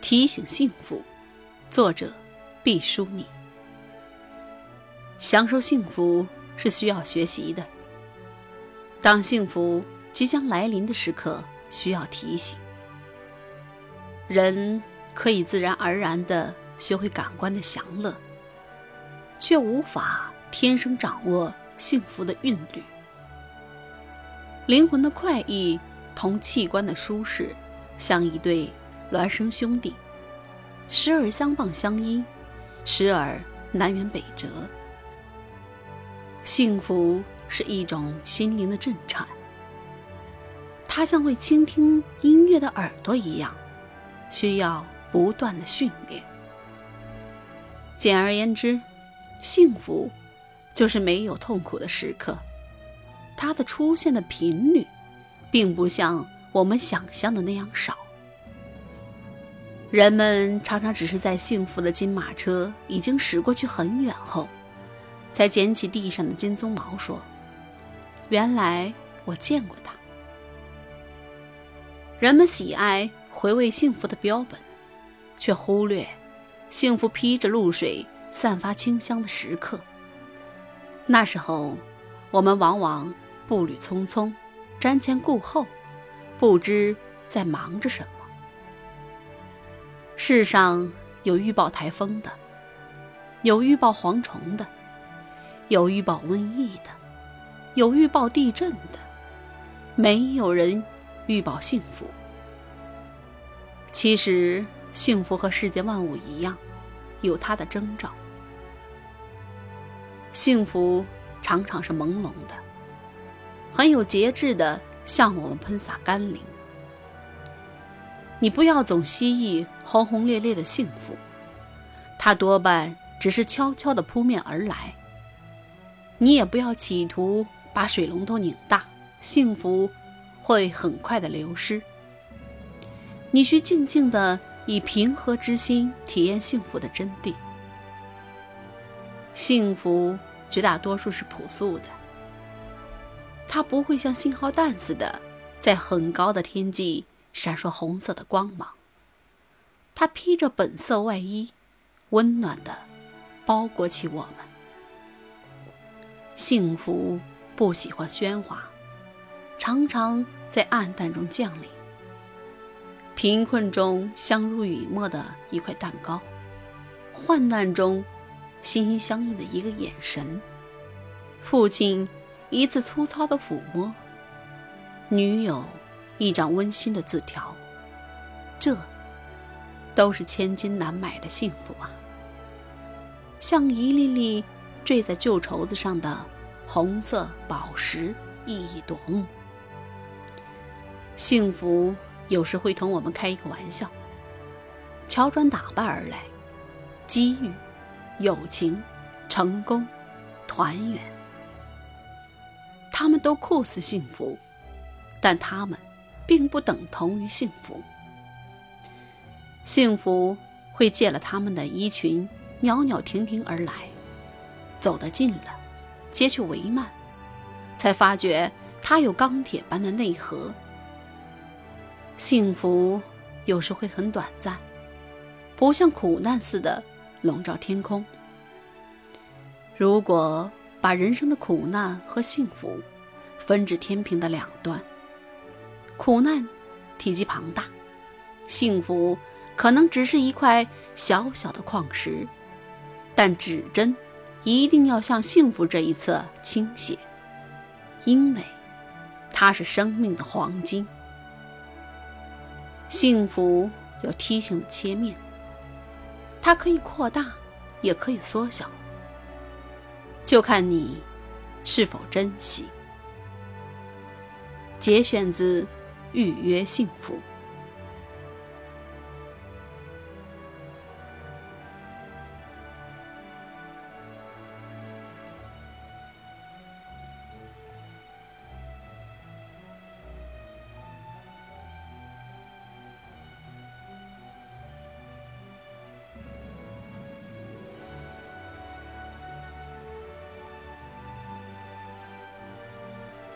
提醒幸福，作者毕淑敏。享受幸福是需要学习的。当幸福即将来临的时刻，需要提醒。人可以自然而然地学会感官的享乐，却无法天生掌握幸福的韵律。灵魂的快意同器官的舒适，像一对孪生兄弟，时而相傍相依，时而南辕北辙。幸福是一种心灵的震颤，它像会倾听音乐的耳朵一样，需要不断的训练。简而言之，幸福就是没有痛苦的时刻。它的出现的频率，并不像我们想象的那样少。人们常常只是在幸福的金马车已经驶过去很远后，才捡起地上的金鬃毛，说：“原来我见过它。”人们喜爱回味幸福的标本，却忽略幸福披着露水、散发清香的时刻。那时候，我们往往。步履匆匆，瞻前顾后，不知在忙着什么。世上有预报台风的，有预报蝗虫的，有预报瘟疫的，有预报地震的，没有人预报幸福。其实，幸福和世界万物一样，有它的征兆。幸福常常是朦胧的。很有节制的向我们喷洒甘霖。你不要总希冀轰轰烈烈的幸福，它多半只是悄悄的扑面而来。你也不要企图把水龙头拧大，幸福会很快的流失。你需静静的以平和之心体验幸福的真谛。幸福绝大多数是朴素的。它不会像信号弹似的，在很高的天际闪烁红色的光芒。他披着本色外衣，温暖的包裹起我们。幸福不喜欢喧哗，常常在暗淡中降临。贫困中相濡以沫的一块蛋糕，患难中心心相印的一个眼神，父亲。一次粗糙的抚摸，女友一张温馨的字条，这都是千金难买的幸福啊！像一粒粒坠在旧绸子上的红色宝石，熠熠夺目。幸福有时会同我们开一个玩笑，乔装打扮而来，机遇、友情、成功、团圆。他们都酷似幸福，但他们并不等同于幸福。幸福会借了他们的衣裙，袅袅婷婷而来，走得近了，接去帷幔，才发觉它有钢铁般的内核。幸福有时会很短暂，不像苦难似的笼罩天空。如果。把人生的苦难和幸福分至天平的两端，苦难体积庞大，幸福可能只是一块小小的矿石，但指针一定要向幸福这一侧倾斜，因为它是生命的黄金。幸福有梯形的切面，它可以扩大，也可以缩小。就看你是否珍惜。节选自《预约幸福》。